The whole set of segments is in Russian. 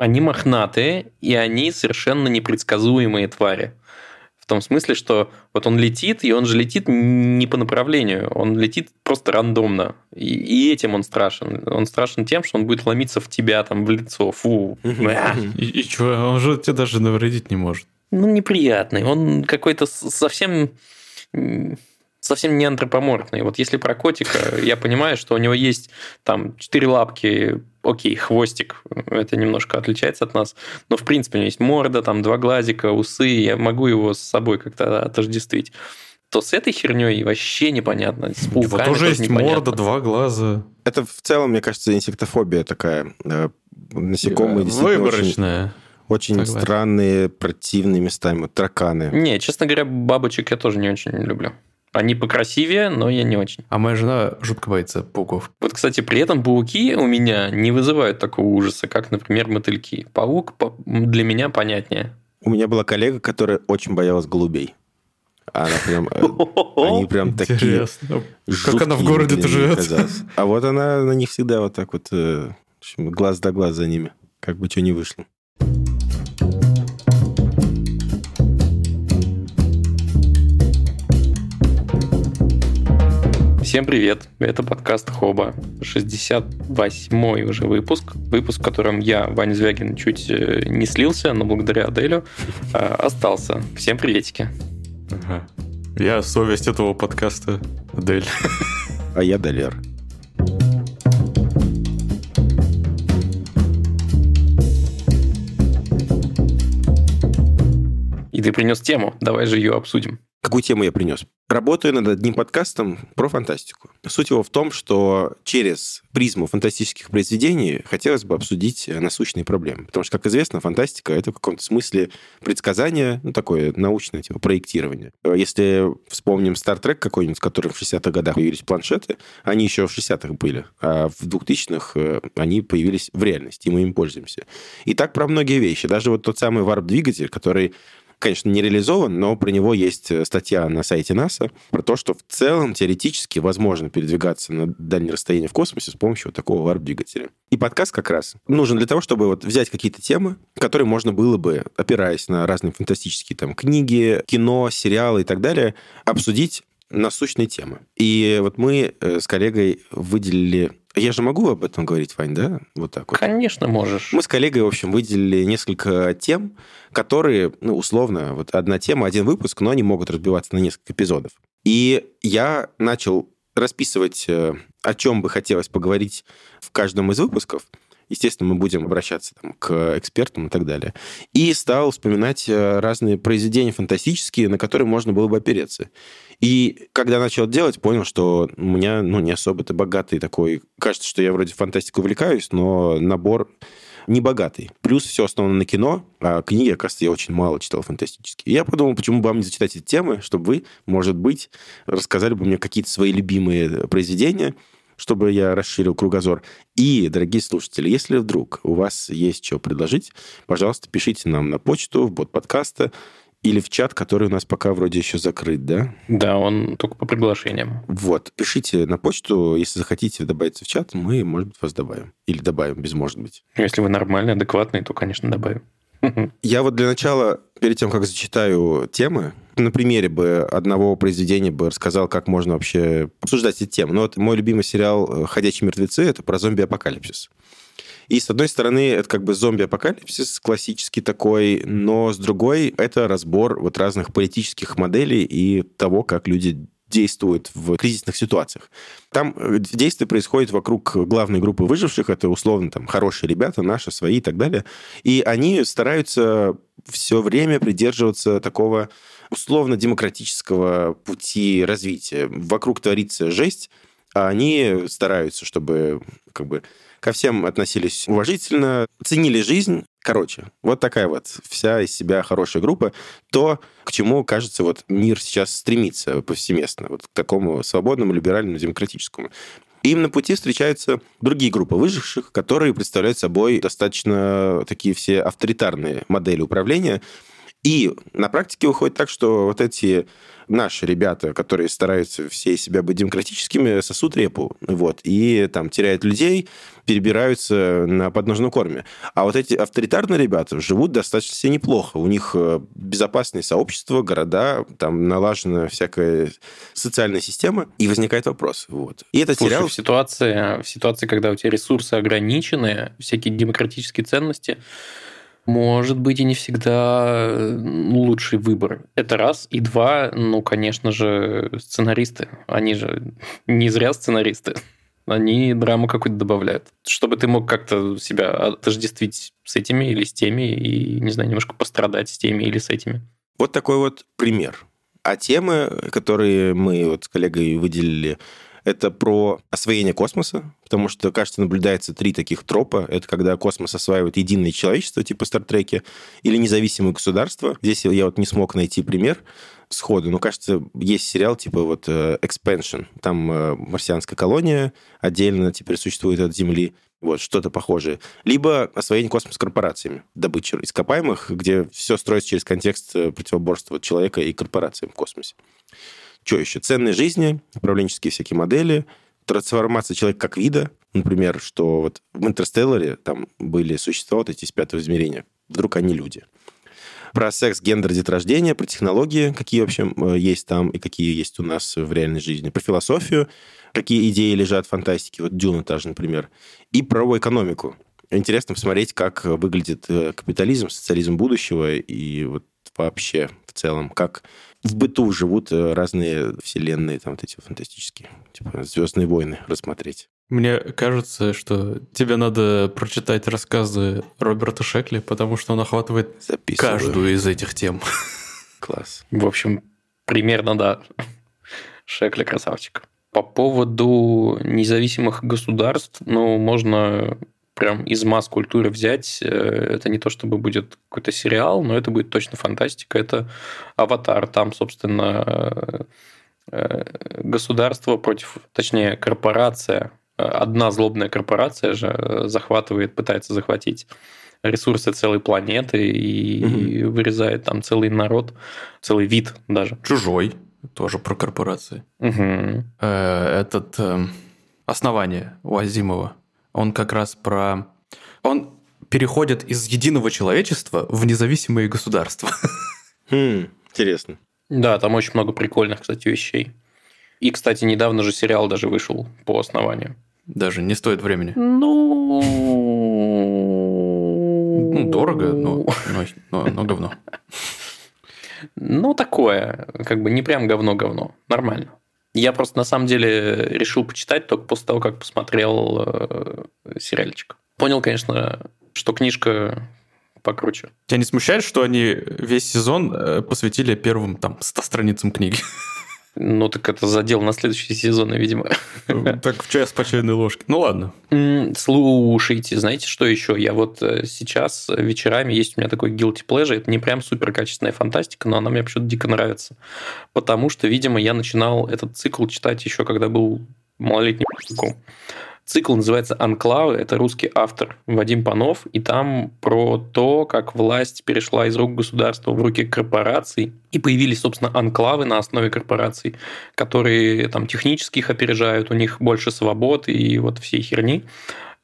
Они мохнатые, и они совершенно непредсказуемые твари. В том смысле, что вот он летит, и он же летит не по направлению, он летит просто рандомно. И, и этим он страшен. Он страшен тем, что он будет ломиться в тебя, там, в лицо. Фу. И, и что, он же тебе даже навредить не может. Ну, неприятный. Он какой-то совсем совсем не антропоморфный. Вот если про котика, я понимаю, что у него есть там четыре лапки, окей, хвостик, это немножко отличается от нас, но в принципе у него есть морда, там два глазика, усы, я могу его с собой как-то отождествить то с этой херней вообще непонятно. С пауками вот тоже есть непонятно. морда, два глаза. Это в целом, мне кажется, инсектофобия такая. Э, насекомые действительно Выборочная. Очень, очень странные, противные местами. Вот тараканы. Не, честно говоря, бабочек я тоже не очень люблю. Они покрасивее, но я не очень. А моя жена жутко боится пауков. Вот, кстати, при этом пауки у меня не вызывают такого ужаса, как, например, мотыльки. Паук для меня понятнее. У меня была коллега, которая очень боялась голубей. Она прям, э, они прям такие Как она в городе-то живет? А вот она на них всегда вот так вот, э, глаз да глаз за ними, как бы что ни вышло. Всем привет, это подкаст Хоба, 68-й уже выпуск, выпуск, в котором я, Ваня Звягин, чуть э, не слился, но благодаря Аделю э, остался. Всем приветики. Ага. Я совесть этого подкаста, Адель. А я Далер. И ты принес тему, давай же ее обсудим. Какую тему я принес? Работаю над одним подкастом про фантастику. Суть его в том, что через призму фантастических произведений хотелось бы обсудить насущные проблемы. Потому что, как известно, фантастика — это в каком-то смысле предсказание, ну, такое научное, типа проектирование. Если вспомним Star Trek какой-нибудь, в котором в 60-х годах появились планшеты, они еще в 60-х были, а в 2000-х э, они появились в реальности, и мы им пользуемся. И так про многие вещи. Даже вот тот самый варп-двигатель, который конечно, не реализован, но про него есть э, статья на сайте НАСА про то, что в целом теоретически возможно передвигаться на дальние расстояния в космосе с помощью вот такого варп-двигателя. И подкаст как раз нужен для того, чтобы вот взять какие-то темы, которые можно было бы, опираясь на разные фантастические там книги, кино, сериалы и так далее, обсудить насущные темы. И вот мы э, с коллегой выделили я же могу об этом говорить, Вань, да? Вот так вот. Конечно, можешь. Мы с коллегой, в общем, выделили несколько тем, которые, ну, условно, вот одна тема, один выпуск, но они могут разбиваться на несколько эпизодов. И я начал расписывать, э, о чем бы хотелось поговорить в каждом из выпусков. Естественно, мы будем обращаться там, к экспертам и так далее. И стал вспоминать э, разные произведения фантастические, на которые можно было бы опереться. И когда начал делать, понял, что у меня ну, не особо-то богатый такой... Кажется, что я вроде фантастикой увлекаюсь, но набор не богатый. Плюс все основано на кино, а книги, оказывается, я очень мало читал фантастические. И я подумал, почему бы вам не зачитать эти темы, чтобы вы, может быть, рассказали бы мне какие-то свои любимые произведения, чтобы я расширил кругозор. И, дорогие слушатели, если вдруг у вас есть что предложить, пожалуйста, пишите нам на почту, в бот подкаста, или в чат, который у нас пока вроде еще закрыт, да? Да, он только по приглашениям. Вот. Пишите на почту, если захотите добавиться в чат, мы, может быть, вас добавим. Или добавим, без может быть. Если вы нормальный, адекватный, то, конечно, добавим. Я вот для начала, перед тем, как зачитаю темы, на примере бы одного произведения бы рассказал, как можно вообще обсуждать эти темы. Ну вот мой любимый сериал «Ходячие мертвецы» — это про зомби-апокалипсис. И с одной стороны, это как бы зомби-апокалипсис классический такой, но с другой, это разбор вот разных политических моделей и того, как люди действуют в кризисных ситуациях. Там э, действие происходит вокруг главной группы выживших, это условно там хорошие ребята, наши, свои и так далее. И они стараются все время придерживаться такого условно-демократического пути развития. Вокруг творится жесть, а они стараются, чтобы как бы ко всем относились уважительно, ценили жизнь. Короче, вот такая вот вся из себя хорошая группа. То, к чему, кажется, вот мир сейчас стремится повсеместно, вот к такому свободному, либеральному, демократическому. Им на пути встречаются другие группы выживших, которые представляют собой достаточно такие все авторитарные модели управления. И на практике выходит так, что вот эти наши ребята, которые стараются все себя быть демократическими, сосут репу, вот, и там теряют людей, перебираются на подножном корме. А вот эти авторитарные ребята живут достаточно себе неплохо. У них э, безопасные сообщества, города, там налажена всякая социальная система, и возникает вопрос. Вот. И это Слушай, сериал... в ситуации, в ситуации, когда у тебя ресурсы ограничены, всякие демократические ценности, может быть и не всегда э, лучший выбор. Это раз. И два, ну, конечно же, сценаристы. Они же не зря сценаристы. Они драму какую-то добавляют. Чтобы ты мог как-то себя отождествить с этими или с теми, и, не знаю, немножко пострадать с теми или с этими. Вот такой вот пример. А темы, которые мы вот с коллегой выделили, это про освоение космоса, потому что, кажется, наблюдается три таких тропа. Это когда космос осваивает единое человечество, типа Стартреки, или независимое государство. Здесь я вот не смог найти пример сходу, но, кажется, есть сериал типа вот э, Expansion. Там э, марсианская колония отдельно теперь существует от Земли. Вот, что-то похожее. Либо освоение космоса корпорациями, добыча ископаемых, где все строится через контекст э, противоборства человека и корпорации в космосе. Что еще? Ценные жизни, управленческие всякие модели, трансформация человека как вида, например, что вот в Интерстелларе там были существа вот эти из пятого измерения, вдруг они люди. Про секс, гендер, деторождение, про технологии, какие вообще э, есть там и какие есть у нас в реальной жизни, про философию, какие идеи лежат в фантастике, вот Дюна та же, например, и про экономику. Интересно посмотреть, как выглядит э, капитализм, социализм будущего и вот вообще в целом, как в быту живут э, разные вселенные, там вот эти фантастические, типа «Звездные войны» рассмотреть. Мне кажется, что тебе надо прочитать рассказы Роберта Шекли, потому что он охватывает Записываю. каждую из этих тем. Класс. В общем, примерно, да. Шекли красавчик. По поводу независимых государств, ну, можно прям из масс-культуры взять. Э, это не то, чтобы будет какой-то сериал, но это будет точно фантастика. Это «Аватар». Там, собственно, э, государство против, точнее, корпорация, одна злобная корпорация же захватывает, пытается захватить ресурсы целой планеты и угу. вырезает там целый народ, целый вид даже. Чужой, тоже про корпорации. Угу. Этот основание у Азимова он как раз про... Он переходит из единого человечества в независимые государства. Хм, интересно. Да, там очень много прикольных, кстати, вещей. И, кстати, недавно же сериал даже вышел по основанию. Даже не стоит времени. Ну... Ну, дорого, но, но, но, но говно. Ну, такое. Как бы не прям говно-говно. Нормально. Я просто на самом деле решил почитать только после того, как посмотрел э, сериальчик. Понял, конечно, что книжка покруче. Тебя не смущает, что они весь сезон э, посвятили первым там 100 страницам книги? Ну, так это задел на следующий сезон, видимо. Так в час по чайной ложке. Ну, ладно. Слушайте, знаете, что еще? Я вот э, сейчас вечерами есть у меня такой guilty pleasure. Это не прям супер качественная фантастика, но она мне почему-то дико нравится. Потому что, видимо, я начинал этот цикл читать еще, когда был малолетним Цикл называется «Анклавы». Это русский автор Вадим Панов. И там про то, как власть перешла из рук государства в руки корпораций. И появились, собственно, анклавы на основе корпораций, которые там технически их опережают, у них больше свобод и вот всей херни.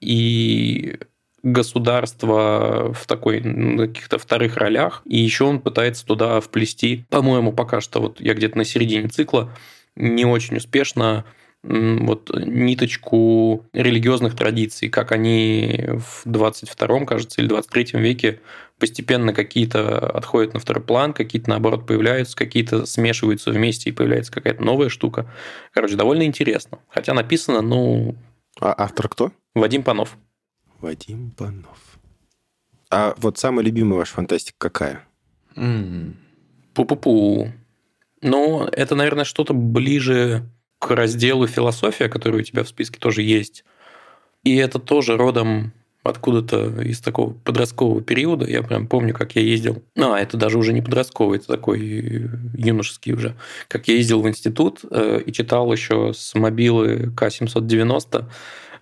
И государство в такой на каких-то вторых ролях, и еще он пытается туда вплести, по-моему, пока что вот я где-то на середине цикла не очень успешно вот ниточку религиозных традиций, как они в 22-м, кажется, или 23 веке постепенно какие-то отходят на второй план, какие-то, наоборот, появляются, какие-то смешиваются вместе, и появляется какая-то новая штука. Короче, довольно интересно. Хотя написано, ну... А автор кто? Вадим Панов. Вадим Панов. А вот самая любимая ваша фантастика какая? Пу-пу-пу. Ну, это, наверное, что-то ближе к разделу философия, который у тебя в списке тоже есть. И это тоже родом откуда-то из такого подросткового периода. Я прям помню, как я ездил. А, это даже уже не подростковый, это такой юношеский уже. Как я ездил в институт э, и читал еще с мобилы К-790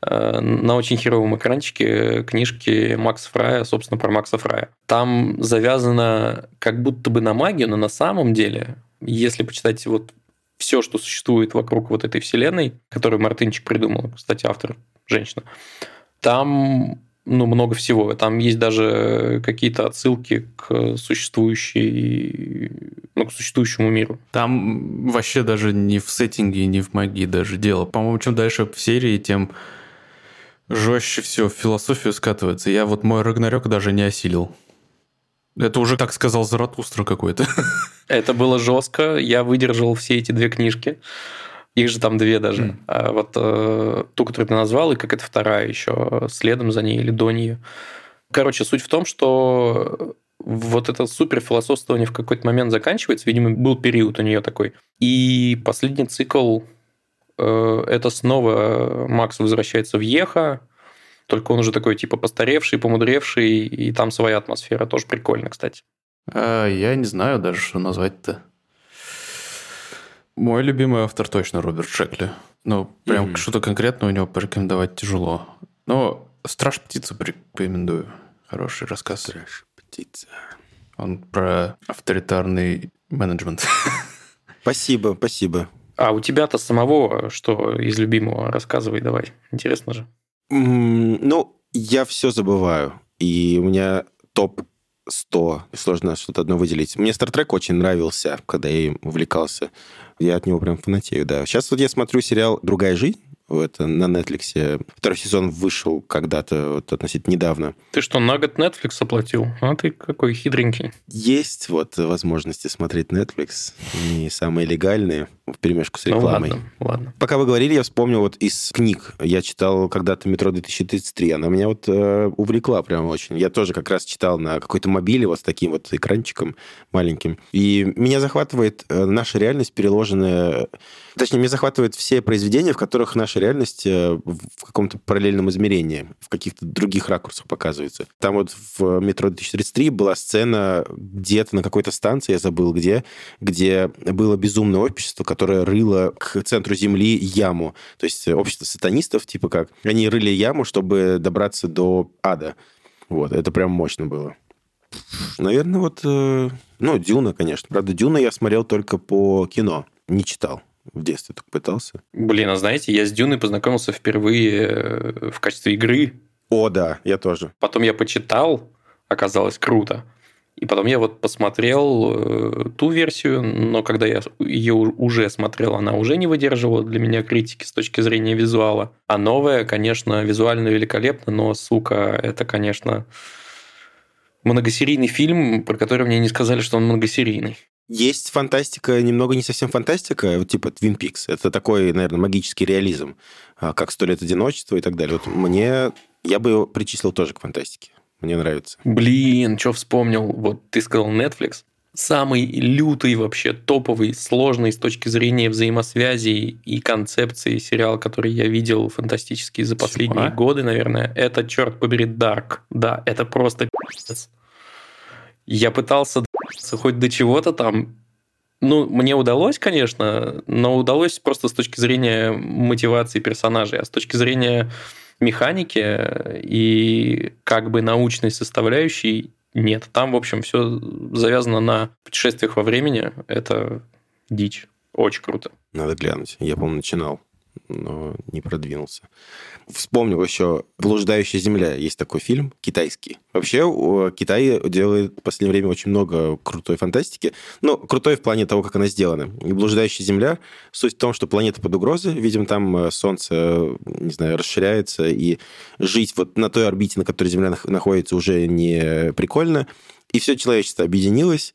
э, на очень херовом экранчике книжки Макса Фрая, собственно, про Макса Фрая. Там завязано как будто бы на магию, но на самом деле, если почитать вот все, что существует вокруг вот этой вселенной, которую Мартынчик придумал, кстати, автор женщина, там ну, много всего. Там есть даже какие-то отсылки к существующей, ну, к существующему миру. Там вообще даже не в сеттинге, не в магии даже дело. По-моему, чем дальше в серии, тем жестче все в философию скатывается. Я вот мой Рагнарёк даже не осилил. Это уже, как сказал Заратустра какой-то. Это было жестко. Я выдержал все эти две книжки. Их же там две даже. Mm. А вот э, ту, которую ты назвал, и как это вторая еще следом за ней или до нее. Короче, суть в том, что вот это супер философствование в какой-то момент заканчивается. Видимо, был период у нее такой. И последний цикл э, это снова Макс возвращается в Еха, только он уже такой типа постаревший, помудревший, и там своя атмосфера. Тоже прикольно, кстати. А, я не знаю даже, что назвать-то. Мой любимый автор точно Роберт Шекли. Ну, прям mm-hmm. что-то конкретно у него порекомендовать тяжело. Но «Страж птица» порекомендую. Хороший рассказ. «Страж птица». Он про авторитарный менеджмент. Спасибо, спасибо. А у тебя-то самого что из любимого? Рассказывай давай. Интересно же. Ну, я все забываю. И у меня топ 100. Сложно что-то одно выделить. Мне Star Trek очень нравился, когда я им увлекался. Я от него прям фанатею, да. Сейчас вот я смотрю сериал «Другая жизнь», это на Netflix. Второй сезон вышел когда-то, вот относительно недавно. Ты что, на год Netflix оплатил? А ты какой хитренький. Есть вот возможности смотреть Netflix, не самые легальные, в перемешку с рекламой. Ну, ладно, ладно. Пока вы говорили, я вспомнил вот из книг. Я читал когда-то «Метро 2033». Она меня вот э, увлекла прям очень. Я тоже как раз читал на какой-то мобиле вот с таким вот экранчиком маленьким. И меня захватывает э, наша реальность, переложенная... Точнее, меня захватывает все произведения, в которых наша реальность э, в каком-то параллельном измерении, в каких-то других ракурсах показывается. Там вот в «Метро 2033» была сцена где-то на какой-то станции, я забыл где, где было безумное общество, которое рыло к центру Земли яму. То есть общество сатанистов, типа как, они рыли яму, чтобы добраться до ада. Вот, это прям мощно было. Наверное, вот, э, ну, Дюна, конечно. Правда, Дюна я смотрел только по кино, не читал. В детстве только пытался. Блин, а знаете, я с Дюной познакомился впервые э, в качестве игры. О, да, я тоже. Потом я почитал, оказалось круто. И потом я вот посмотрел э, ту версию, но когда я ее уже смотрел, она уже не выдерживала для меня критики с точки зрения визуала. А новая, конечно, визуально великолепна, но, сука, это, конечно, многосерийный фильм, про который мне не сказали, что он многосерийный. Есть фантастика, немного не совсем фантастика, вот типа Twin Peaks. Это такой, наверное, магический реализм, а, как «Сто лет одиночества» и так далее. Вот мне... Я бы его причислил тоже к фантастике. Мне нравится. Блин, что вспомнил? Вот ты сказал Netflix. Самый лютый вообще, топовый, сложный с точки зрения взаимосвязи и концепции сериал, который я видел фантастический за последние Чего? годы, наверное, это, черт побери, Dark. Да, это просто. Я пытался хоть до чего-то там. Ну, мне удалось, конечно, но удалось просто с точки зрения мотивации персонажей, а с точки зрения механики и как бы научной составляющей нет. Там, в общем, все завязано на путешествиях во времени. Это дичь. Очень круто. Надо глянуть. Я, по-моему, начинал но не продвинулся. Вспомнил еще «Блуждающая земля». Есть такой фильм китайский. Вообще Китай делает в последнее время очень много крутой фантастики. Ну, крутой в плане того, как она сделана. «Блуждающая земля» суть в том, что планета под угрозой. Видимо, там э, Солнце, не знаю, расширяется, и жить вот на той орбите, на которой Земля находится, уже не прикольно. И все человечество объединилось,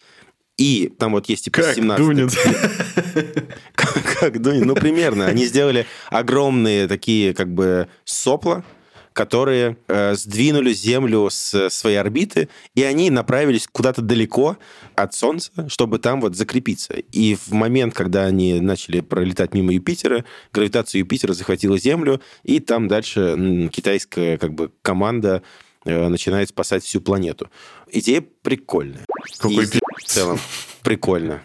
и там вот есть типа как 17... Дунин. как, как Дунин, ну примерно. Они сделали огромные такие как бы сопла, которые э, сдвинули Землю с своей орбиты, и они направились куда-то далеко от Солнца, чтобы там вот закрепиться. И в момент, когда они начали пролетать мимо Юпитера, гравитация Юпитера захватила Землю, и там дальше китайская как бы команда начинает спасать всю планету. Идея прикольная. Какой и в целом прикольно.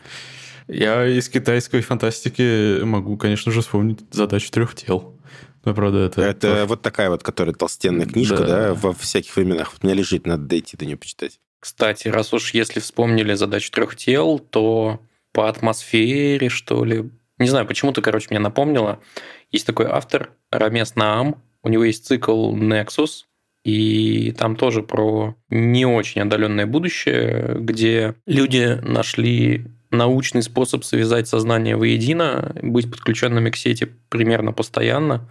Я из китайской фантастики могу, конечно же, вспомнить задачу трех тел. Ну, правда, это... Это вот такая вот, которая толстенная книжка, да, Да. во всяких временах. Вот у меня лежит, надо дойти до нее почитать. Кстати, раз уж если вспомнили задачу трех тел, то по атмосфере, что ли, не знаю, почему-то, короче, мне напомнило, есть такой автор Рамес Наам, у него есть цикл Nexus, и там тоже про не очень отдаленное будущее, где люди нашли научный способ связать сознание воедино, быть подключенными к сети примерно постоянно.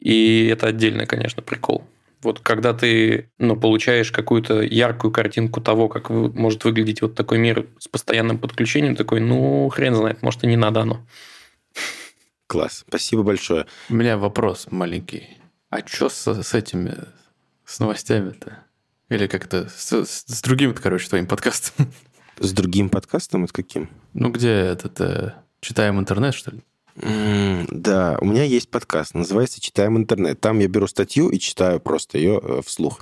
И это отдельный, конечно, прикол. Вот когда ты ну, получаешь какую-то яркую картинку того, как может выглядеть вот такой мир с постоянным подключением, такой, ну, хрен знает, может, и не надо оно. Класс. Спасибо большое. У меня вопрос маленький. А что с, с этими, с новостями-то? Или как-то с, с- с другим-то, короче, твоим подкастом? С другим подкастом, это каким? Ну, где этот... э, читаем интернет, что ли? М, Да, у меня есть подкаст, называется «Читаем интернет». Там я беру статью и читаю просто ее э, вслух.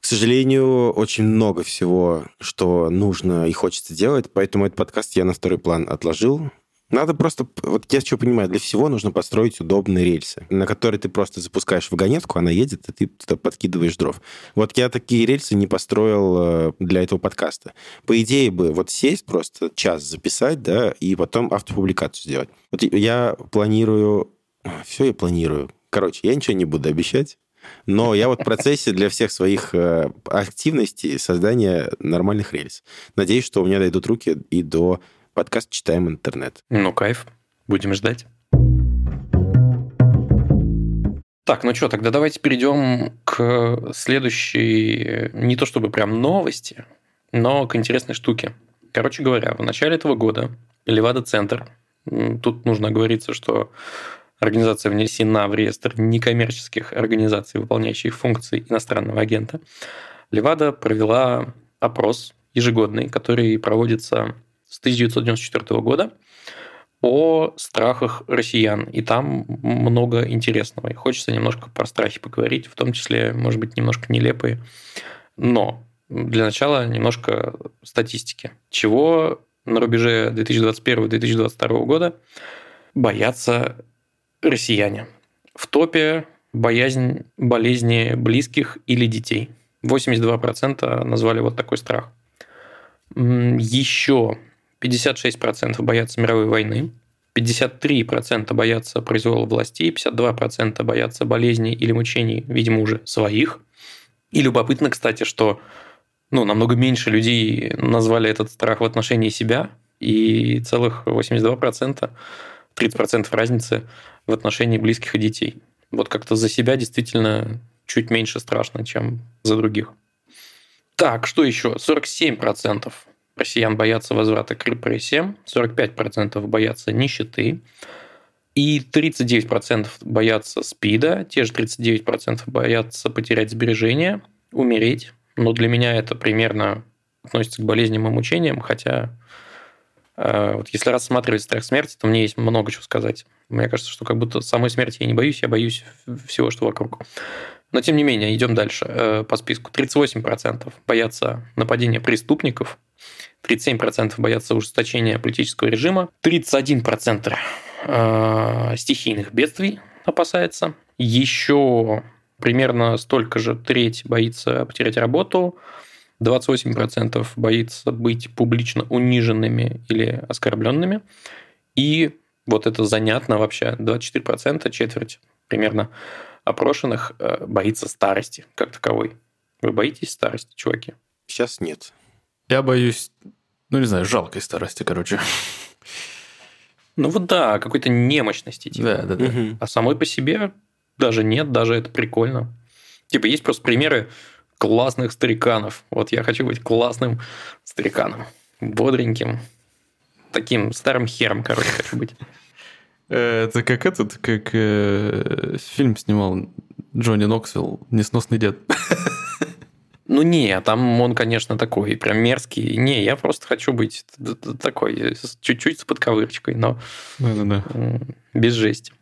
К сожалению, очень много всего, что нужно и хочется делать, поэтому этот подкаст я на второй план отложил. Надо просто, вот я что понимаю, для всего нужно построить удобные рельсы, на которые ты просто запускаешь вагонетку, она едет, и ты туда подкидываешь дров. Вот я такие рельсы не построил э, для этого подкаста. По идее бы вот сесть просто час записать, да, и потом автопубликацию сделать. Вот я планирую... Все я планирую. Короче, я ничего не буду обещать. Но я вот в процессе для всех своих э, активностей создания нормальных рельс. Надеюсь, что у меня дойдут руки и до подкаста «Читаем интернет». Ну, кайф. Будем ждать. Так, ну что, тогда давайте перейдем к следующей, не то чтобы прям новости, но к интересной штуке. Короче говоря, в начале этого года Левада-центр, тут нужно оговориться, что организация внесена в реестр некоммерческих организаций, выполняющих функции иностранного агента, Левада провела опрос ежегодный, который проводится с 1994 года о страхах россиян. И там много интересного. И хочется немножко про страхи поговорить, в том числе, может быть, немножко нелепые. Но для начала немножко статистики. Чего на рубеже 2021-2022 года боятся россияне? В топе боязнь болезни близких или детей. 82% назвали вот такой страх. Еще 56% боятся мировой войны, 53% боятся произвола властей, 52% боятся болезней или мучений, видимо, уже своих. И любопытно, кстати, что ну, намного меньше людей назвали этот страх в отношении себя, и целых 82%, 30% разницы в отношении близких и детей. Вот как-то за себя действительно чуть меньше страшно, чем за других. Так, что еще? 47% россиян боятся возврата к репрессиям, 45% боятся нищеты, и 39% боятся СПИДа, те же 39% боятся потерять сбережения, умереть. Но для меня это примерно относится к болезням и мучениям, хотя вот если рассматривать страх смерти, то мне есть много чего сказать. Мне кажется, что как будто самой смерти я не боюсь, я боюсь всего, что вокруг. Но тем не менее, идем дальше э, по списку. 38% боятся нападения преступников, 37% боятся ужесточения политического режима, 31% э, стихийных бедствий опасается, еще примерно столько же треть боится потерять работу, 28% боится быть публично униженными или оскорбленными, и вот это занятно вообще, 24%, четверть примерно опрошенных э, боится старости как таковой. Вы боитесь старости, чуваки? Сейчас нет. Я боюсь, ну, не знаю, жалкой старости, короче. Ну вот да, какой-то немощности. Типа. Да, да, да. Мгм. А самой по себе даже нет, даже это прикольно. Типа есть просто примеры классных стариканов. Вот я хочу быть классным стариканом. Бодреньким. Таким старым хером, короче, хочу быть. Э, Это как этот, как э, фильм снимал Джонни Ноксвилл «Несносный дед». Ну не, там он, конечно, такой прям мерзкий. Не, я просто хочу быть такой, чуть-чуть с подковырочкой, но без жести.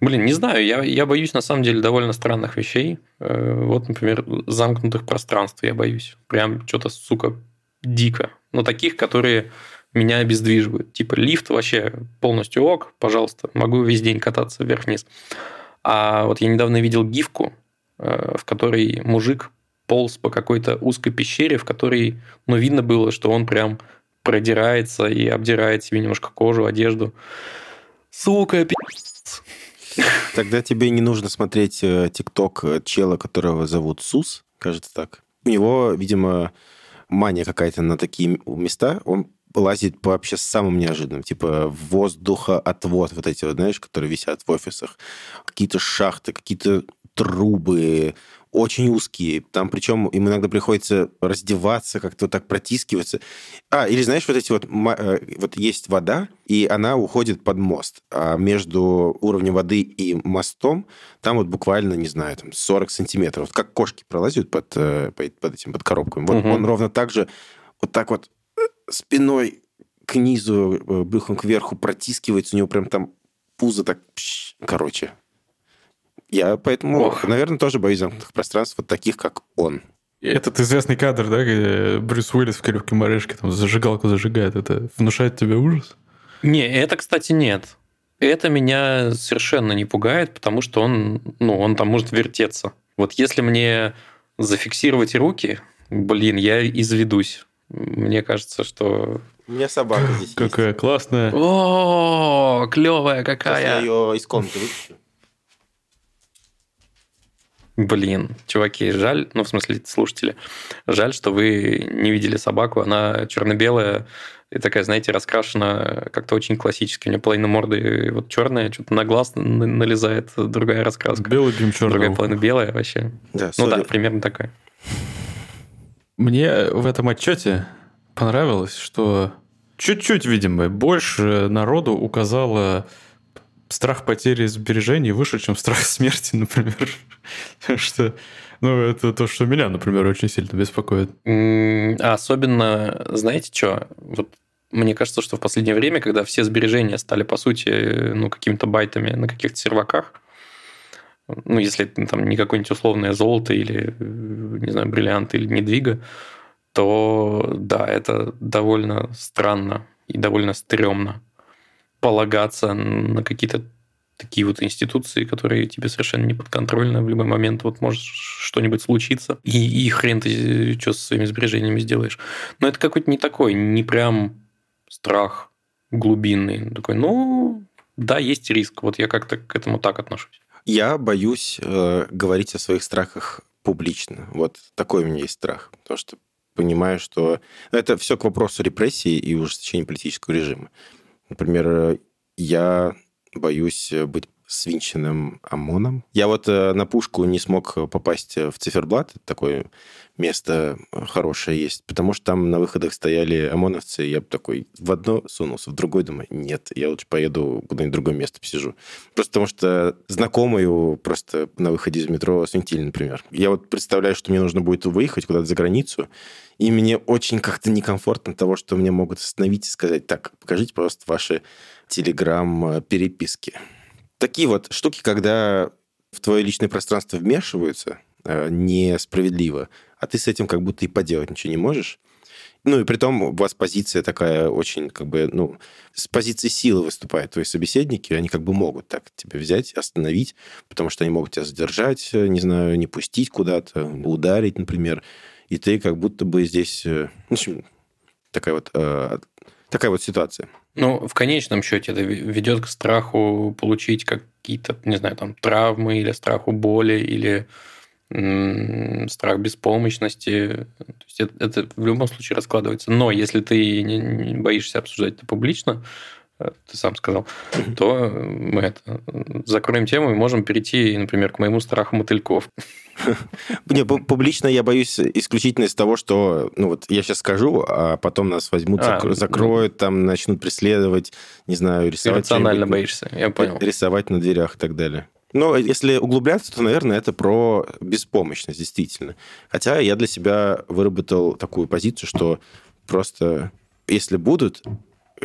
Блин, не знаю, я, я боюсь на самом деле довольно странных вещей. Э, Вот, например, замкнутых пространств я боюсь. Прям что-то, сука, дико. Но таких, которые меня обездвиживают. Типа лифт вообще полностью ок, пожалуйста, могу весь день кататься вверх-вниз. А вот я недавно видел гифку, э, в которой мужик полз по какой-то узкой пещере, в которой, ну, видно было, что он прям продирается и обдирает себе немножко кожу, одежду. Сука, пи***ц. Тогда тебе не нужно смотреть э, ТикТок э, чела, которого зовут Сус, кажется так. У него, видимо, мания какая-то на такие места. Он лазит по вообще самым неожиданным. Типа воздухоотвод, вот эти вот, знаешь, которые висят в офисах. Какие-то шахты, какие-то трубы, очень узкие. Там причем им иногда приходится раздеваться, как-то вот так протискиваться. А, или знаешь, вот эти вот... э, Вот есть вода, и она уходит под мост. А между уровнем воды и мостом там вот буквально, не знаю, там 40 сантиметров. Вот как кошки пролазят под, э, под, под этим, под коробками. Вот Мгм. он ровно так же вот так вот э, спиной к низу, брюхом кверху протискивается. У него прям там пузо так... пш, Короче, я поэтому, Ох. наверное, тоже боюсь замкнутых пространств, вот таких, как он. Этот известный кадр, да, где Брюс Уиллис в «Крепкой морешке» там зажигалку зажигает, это внушает тебе ужас? Не, это, кстати, нет. Это меня совершенно не пугает, потому что он, ну, он там может вертеться. Вот если мне зафиксировать руки, блин, я изведусь. Мне кажется, что... У меня собака здесь Какая классная. О, клевая Сейчас я какая! ее из комнаты выпущу. Блин, чуваки, жаль, ну, в смысле, слушатели, жаль, что вы не видели собаку. Она черно-белая и такая, знаете, раскрашена как-то очень классически. У нее половина морды вот черная, что-то на глаз на- налезает другая раскраска. Белый Другая черного. половина белая вообще. Да, Ну да, примерно такая. Мне в этом отчете понравилось, что чуть-чуть, видимо, больше народу указало страх потери сбережений выше, чем страх смерти, например. Что, ну, это то, что меня, например, очень сильно беспокоит. А особенно, знаете что, вот мне кажется, что в последнее время, когда все сбережения стали, по сути, ну, какими-то байтами на каких-то серваках, ну, если это там не какое-нибудь условное золото или, э, не знаю, бриллиант или недвига, то да, это довольно странно и довольно стрёмно полагаться на какие-то такие вот институции, которые тебе совершенно не подконтрольны. В любой момент вот может что-нибудь случиться, и, и хрен ты что со своими сбережениями сделаешь. Но это какой-то не такой, не прям страх глубинный. Такой, ну, да, есть риск. Вот я как-то к этому так отношусь. Я боюсь э, говорить о своих страхах публично. Вот такой у меня есть страх. Потому что понимаю, что это все к вопросу репрессий и ужесточения политического режима. Например, э, я боюсь э, быть свинченным ОМОНом. Я вот э, на пушку не смог попасть в циферблат. Такое место э, хорошее есть. Потому что там на выходах стояли ОМОНовцы. Я такой в одно сунулся, в другой думаю, нет, я лучше поеду куда-нибудь другое место посижу. Просто потому что знакомую просто на выходе из метро свинтили, например. Я вот представляю, что мне нужно будет выехать куда-то за границу, и мне очень как-то некомфортно того, что меня могут остановить и сказать, так, покажите, пожалуйста, ваши телеграм-переписки. Такие вот штуки, когда в твое личное пространство вмешиваются э, несправедливо, а ты с этим как будто и поделать ничего не можешь. Ну и при том у вас позиция такая очень, как бы, ну, с позиции силы выступают твои собеседники, они как бы могут так тебя взять, остановить, потому что они могут тебя задержать, э, не знаю, не пустить куда-то, ударить, например. И ты как будто бы здесь... э, В общем, такая вот, э, такая вот ситуация. Ну, в конечном счете это ведет к страху получить какие-то, не знаю, там, травмы или страху боли, или страх беспомощности. То есть это, это в любом случае раскладывается. Но если ты не, не боишься обсуждать это публично, ты сам сказал, то мы это, закроем тему и можем перейти, например, к моему страху мотыльков. Не, пу- публично я боюсь исключительно из того, что, ну вот я сейчас скажу, а потом нас возьмут, А, закро- ну. закроют, там начнут преследовать, не знаю, рисовать что-нибудь, боишься, я понял. рисовать на дверях и так далее. Но если углубляться, то, наверное, это про беспомощность, действительно. Хотя я для себя выработал такую позицию, что просто если будут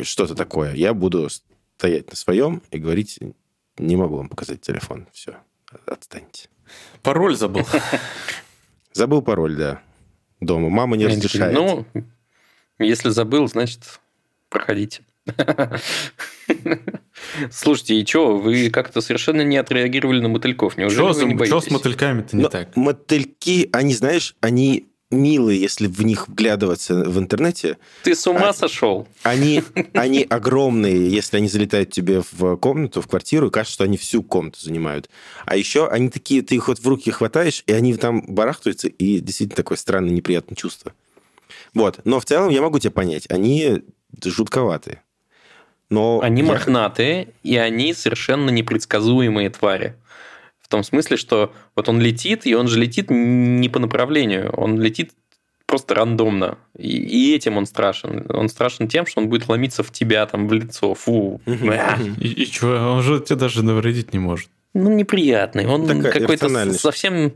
что-то такое, я буду стоять на своем и говорить, не могу вам показать телефон, все, отстаньте. Пароль забыл. Забыл пароль, да, дома. Мама не разрешает. Ну, если забыл, значит, проходите. Слушайте, и что, вы как-то совершенно не отреагировали на мотыльков. Неужели вы не боитесь? с мотыльками-то не Но так? Мотыльки, они, знаешь, они милые, если в них вглядываться в интернете. Ты с ума А- сошел? Они, они огромные, если они залетают тебе в комнату, в квартиру, и кажется, что они всю комнату занимают. А еще они такие, ты их вот в руки хватаешь, и они там барахтаются, и действительно такое странное, неприятное чувство. Вот. Но в целом я могу тебя понять. Они жутковатые. Но Они я- мохнатые, и они совершенно непредсказуемые твари. В том смысле, что вот он летит, и он же летит не по направлению, он летит просто рандомно. И, и этим он страшен. Он страшен тем, что он будет ломиться в тебя, там, в лицо. Фу. И, и чё, он же тебе даже навредить не может. Ну, неприятный. Он какой-то совсем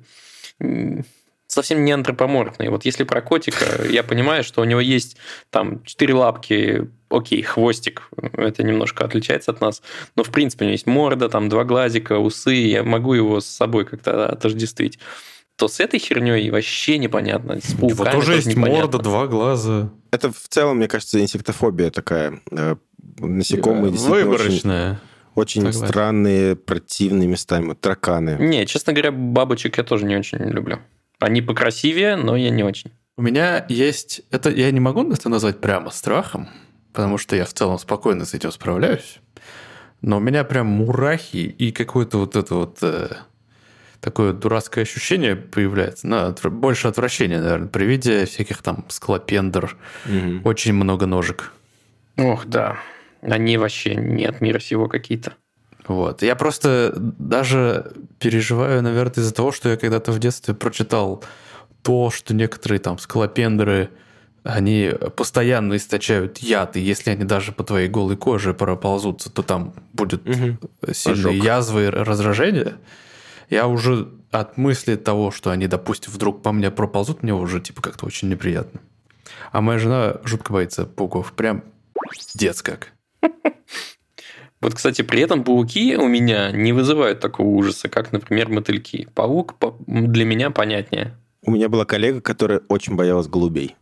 совсем не антропоморфный. Вот если про котика, я понимаю, что у него есть там четыре лапки, окей, хвостик, это немножко отличается от нас, но в принципе у него есть морда, там два глазика, усы, я могу его с собой как-то отождествить. То с этой херней вообще непонятно. С У него пауками тоже есть непонятно. морда, два глаза. Это в целом, мне кажется, инсектофобия такая. Э, Насекомые очень, Выборочная. очень Согласен. странные, противные местами. Вот тараканы. Не, честно говоря, бабочек я тоже не очень люблю. Они покрасивее, но я не очень. У меня есть... Это я не могу это назвать прямо страхом, потому что я в целом спокойно с этим справляюсь. Но у меня прям мурахи и какое-то вот это вот... э, такое дурацкое ощущение появляется. Ну, отвра- больше отвращения, наверное, при виде всяких там склопендр. Мгм. Очень много ножек. Ох, да. Они вообще не от мира сего какие-то. Вот. Я просто даже переживаю, наверное, из-за того, что я когда-то в детстве прочитал то, что некоторые там скалопендры, они постоянно источают яд, и если они даже по твоей голой коже проползутся, то там будет Мгм. сильные Ожог. язвы и раздражения. Я уже от мысли того, что они, допустим, вдруг по мне проползут, мне уже типа как-то очень неприятно. А моя жена жутко боится пауков. Прям дец как. Вот, кстати, при этом пауки у меня не вызывают такого ужаса, как, например, мотыльки. Паук для меня понятнее. У меня была коллега, которая очень боялась голубей.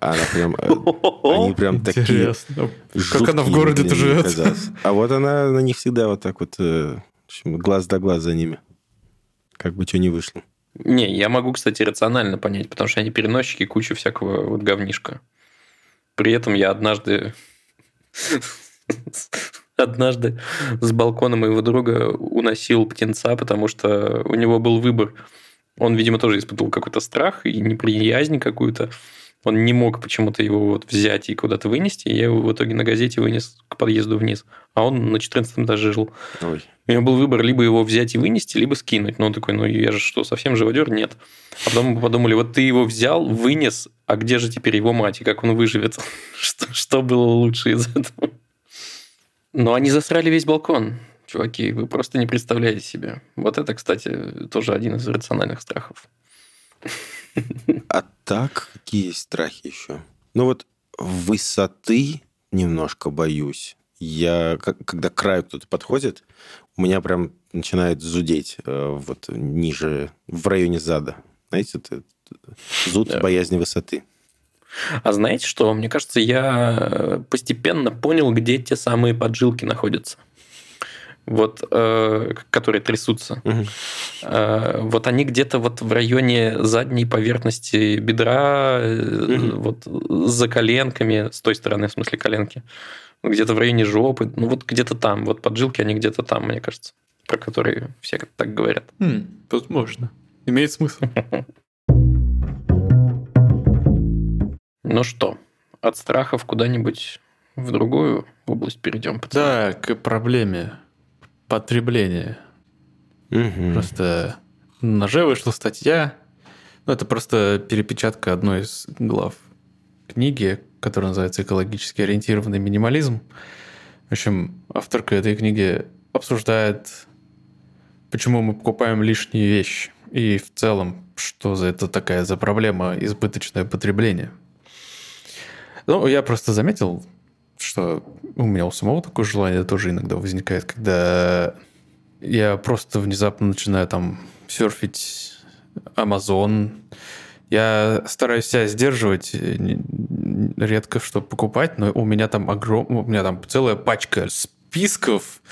Она прям... э, Они прям такие... Интересно. Как она в для нее живет? А вот она на них всегда вот так вот... э, глаз да глаз за ними. Как бы что ни вышло. Не, я могу, кстати, рационально понять, потому что они переносчики кучу всякого вот говнишка. При этом я однажды... Однажды с балкона моего друга уносил птенца, потому что у него был выбор. Он, видимо, тоже испытывал какой-то страх и неприязнь какую-то. Он не мог почему-то его вот взять и куда-то вынести. и Я его в итоге на газете вынес к подъезду вниз. А он на 14 этаже жил. Ой. У него был выбор либо его взять и вынести, либо скинуть. Но он такой, ну я же что, совсем живодер? Нет. А потом мы подумали, вот ты его взял, вынес, а где же теперь его мать и как он выживет? Что, что было лучше из этого? Но они засрали весь балкон. Чуваки, вы просто не представляете себе. Вот это, кстати, тоже один из рациональных страхов. А так, какие есть страхи еще? Ну вот высоты немножко боюсь. Я, когда к краю кто-то подходит, у меня прям начинает зудеть э, вот ниже, в районе зада. Знаете, это зуд Да. боязни высоты. А знаете что? Мне кажется, я э, постепенно понял, где те самые поджилки находятся. Вот, э, которые трясутся. Мгм. Э, Вот они где-то вот в районе задней поверхности бедра, Мгм. вот за коленками, с той стороны, в смысле коленки, где-то в районе жопы, ну вот где-то там, вот поджилки, они где-то там, мне кажется, про которые все так говорят. Хм, возможно. Имеет смысл. Ну что, от страхов куда-нибудь в другую область перейдем, пацаны? Да, к проблеме потребления. Мгм. Просто на Же вышла статья. Ну, это просто перепечатка одной из глав книги, которая называется «Экологически ориентированный минимализм». В общем, авторка этой книги обсуждает, почему мы покупаем лишние вещи и в целом, что за это такая за проблема избыточное потребление. Ну, я просто заметил, что у меня у самого такое желание тоже иногда возникает, когда я просто внезапно начинаю там серфить Amazon. Я стараюсь себя сдерживать, э, редко что покупать, но у меня там огром... у меня там целая пачка списков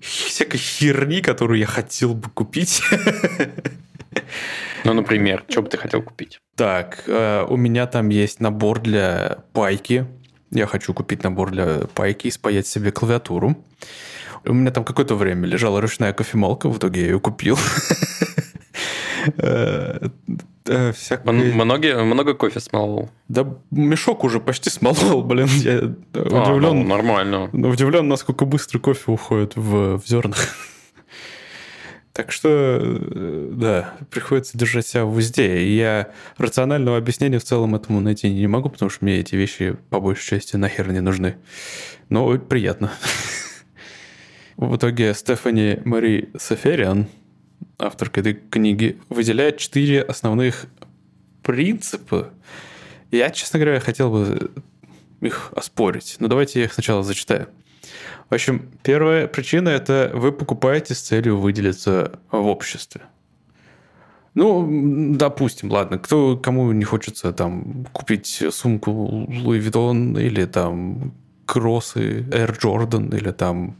всякой херни, которую я хотел бы купить. Ну, например, что бы ты хотел купить? Так, э, у меня там есть набор для пайки. Я хочу купить набор для пайки и спаять себе клавиатуру. У меня там какое-то время лежала ручная кофемолка, в итоге я ее купил. Э, э, много, много кофе смолол? Да мешок уже почти смолол, блин. Я удивлен. А, ну, нормально. Удивлен, насколько быстро кофе уходит в зернах. Так что, э, да, приходится держать себя в узде. И я рационального объяснения в целом этому найти не могу, потому что мне эти вещи по большей части нахер не нужны. Но приятно. В итоге Стефани Мари Сафериан, авторка этой книги, выделяет четыре основных принципа. Я, честно говоря, хотел бы их оспорить. Но давайте я их сначала зачитаю. В общем, первая причина – это вы покупаете с целью выделиться в обществе. Ну, допустим, ладно, кто, кому не хочется там купить сумку Louis Vuitton или там кроссы Air Jordan или там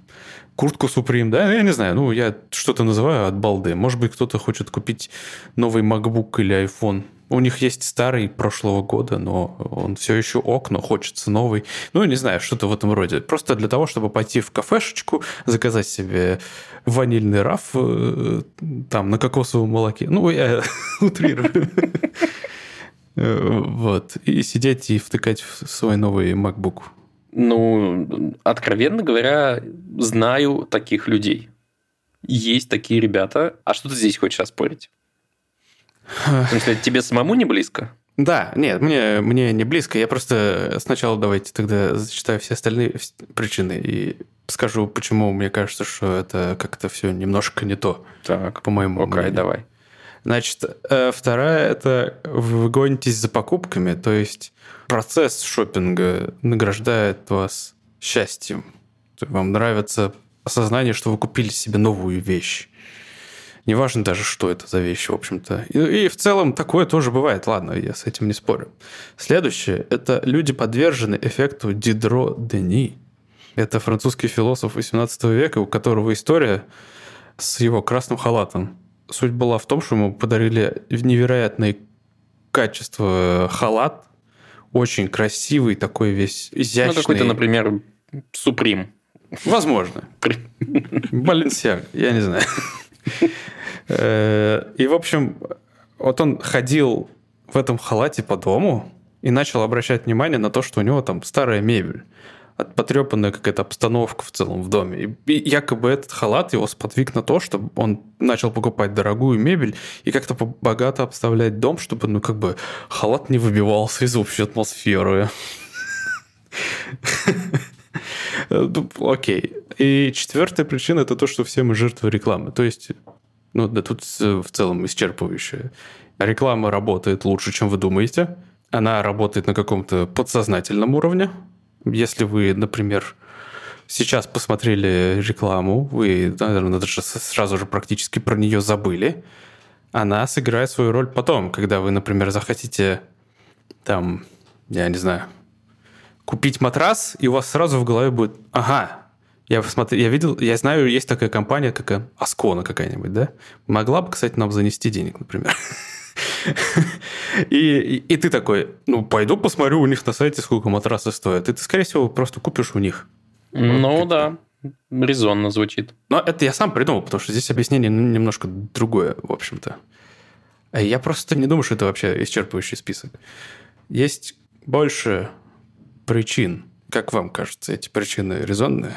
куртку Supreme, да, я не знаю, ну, я что-то называю от балды. Может быть, кто-то хочет купить новый MacBook или iPhone у них есть старый прошлого года, но он все еще ок, но хочется новый. Ну, не знаю, что-то в этом роде. Просто для того, чтобы пойти в кафешечку, заказать себе ванильный раф э, там на кокосовом молоке. Ну, я утрирую. Вот. И сидеть и втыкать в свой новый MacBook. Ну, откровенно говоря, знаю таких людей. Есть такие ребята. А что ты здесь хочешь оспорить? В смысле, тебе самому не близко? Да, нет, мне, мне не близко. Я просто сначала давайте тогда зачитаю все остальные причины и скажу, почему мне кажется, что это как-то все немножко не то. Так, по-моему. Окей, мнению. давай. Значит, э, вторая – это вы гонитесь за покупками, то есть процесс шопинга награждает вас счастьем. Вам нравится осознание, что вы купили себе новую вещь. Неважно даже, что это за вещь, в общем-то. И, и в целом такое тоже бывает. Ладно, я с этим не спорю. Следующее – это люди подвержены эффекту Дидро Дени. Это французский философ 18 века, у которого история с его красным халатом. Суть была в том, что ему подарили невероятное качество халат, очень красивый, такой весь изящный. Ну, какой-то, например, Суприм. Возможно. Баленсиаг, я не знаю. Э, и, в общем, вот он ходил в этом халате по дому и начал обращать внимание на то, что у него там старая мебель потрепанная какая-то обстановка в целом в доме. И якобы этот халат его сподвиг на то, чтобы он начал покупать дорогую мебель и как-то богато обставлять дом, чтобы, ну, как бы халат не выбивался из общей атмосферы. Ну, окей. И четвертая причина – это то, что все мы жертвы рекламы. То есть ну, да тут в целом исчерпывающее. Реклама работает лучше, чем вы думаете. Она работает на каком-то подсознательном уровне. Если вы, например, сейчас посмотрели рекламу, вы, наверное, даже сразу же практически про нее забыли, она сыграет свою роль потом, когда вы, например, захотите там, я не знаю, купить матрас, и у вас сразу в голове будет, ага, я, смотри, я видел, я знаю, есть такая компания, как Аскона какая-нибудь, да? Могла бы, кстати, нам занести денег, например. И, и, и ты такой, ну, пойду посмотрю у них на сайте, сколько матрасы стоят. И ты, скорее всего, просто купишь у них. Ну, вот, да. Резонно звучит. Но это я сам придумал, потому что здесь объяснение немножко другое, в общем-то. Я просто не думаю, что это вообще исчерпывающий список. Есть больше причин. Как вам кажется, эти причины резонные?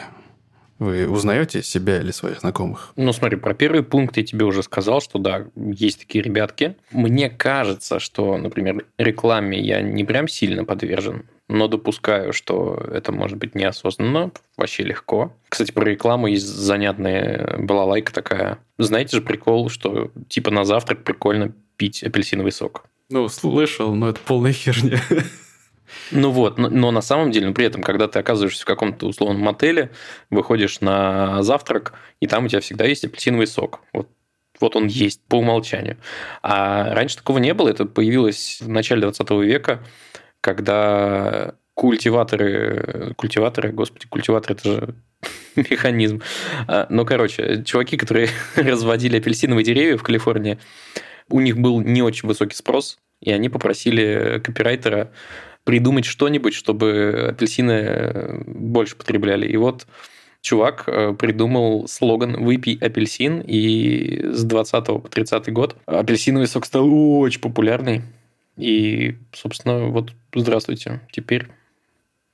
Вы узнаете себя или своих знакомых? Ну, смотри, про первый пункт я тебе уже сказал, что да, есть такие ребятки. Мне кажется, что, например, рекламе я не прям сильно подвержен, но допускаю, что это может быть неосознанно, вообще легко. Кстати, про рекламу есть занятная была лайка такая. Знаете же прикол, что типа на завтрак прикольно пить апельсиновый сок? Ну, слышал, но это полная херня. Ну вот, но, но на самом деле, ну, при этом, когда ты оказываешься в каком-то условном отеле, выходишь на завтрак, и там у тебя всегда есть апельсиновый сок. Вот вот он есть по умолчанию. А раньше такого не было. Это появилось в начале 20 века, когда культиваторы, культиваторы, господи, культиватор это же механизм. А, ну, короче, чуваки, которые разводили апельсиновые деревья в Калифорнии, у них был не очень высокий спрос, и они попросили копирайтера придумать что-нибудь, чтобы апельсины больше потребляли. И вот чувак э, придумал слоган «Выпей апельсин», и с 20 по 30 год апельсиновый сок стал очень популярный. И, собственно, вот здравствуйте. Теперь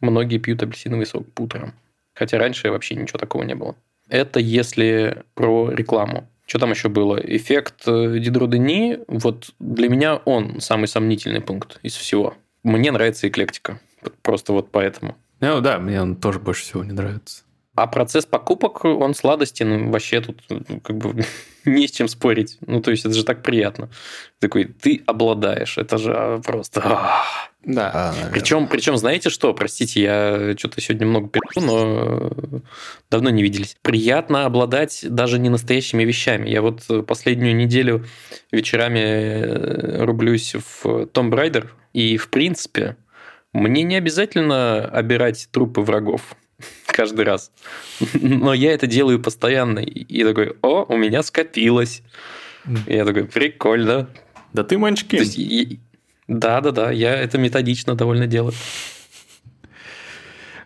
многие пьют апельсиновый сок по утрам. Хотя раньше вообще ничего такого не было. Это если про рекламу. Что там еще было? Эффект э, Дидродени, вот для меня он самый сомнительный пункт из всего. Мне нравится эклектика. Просто вот поэтому. Ну да, мне он тоже больше всего не нравится. А процесс покупок, он сладостен, вообще тут ну, как бы не с чем спорить. Ну, то есть, это же так приятно. Такой, ты обладаешь. Это же а, просто... Да. Причем, причем, знаете что? Простите, я что-то сегодня много пишу, но давно не виделись. Приятно обладать даже не настоящими вещами. Я вот последнюю неделю вечерами э, рублюсь в Tomb Raider, и, в принципе, мне не обязательно обирать трупы врагов каждый раз. Но я это делаю постоянно. И такой, о, у меня скопилось. И я такой, прикольно. Да ты манчкин. Да, да, да, я это методично довольно делаю.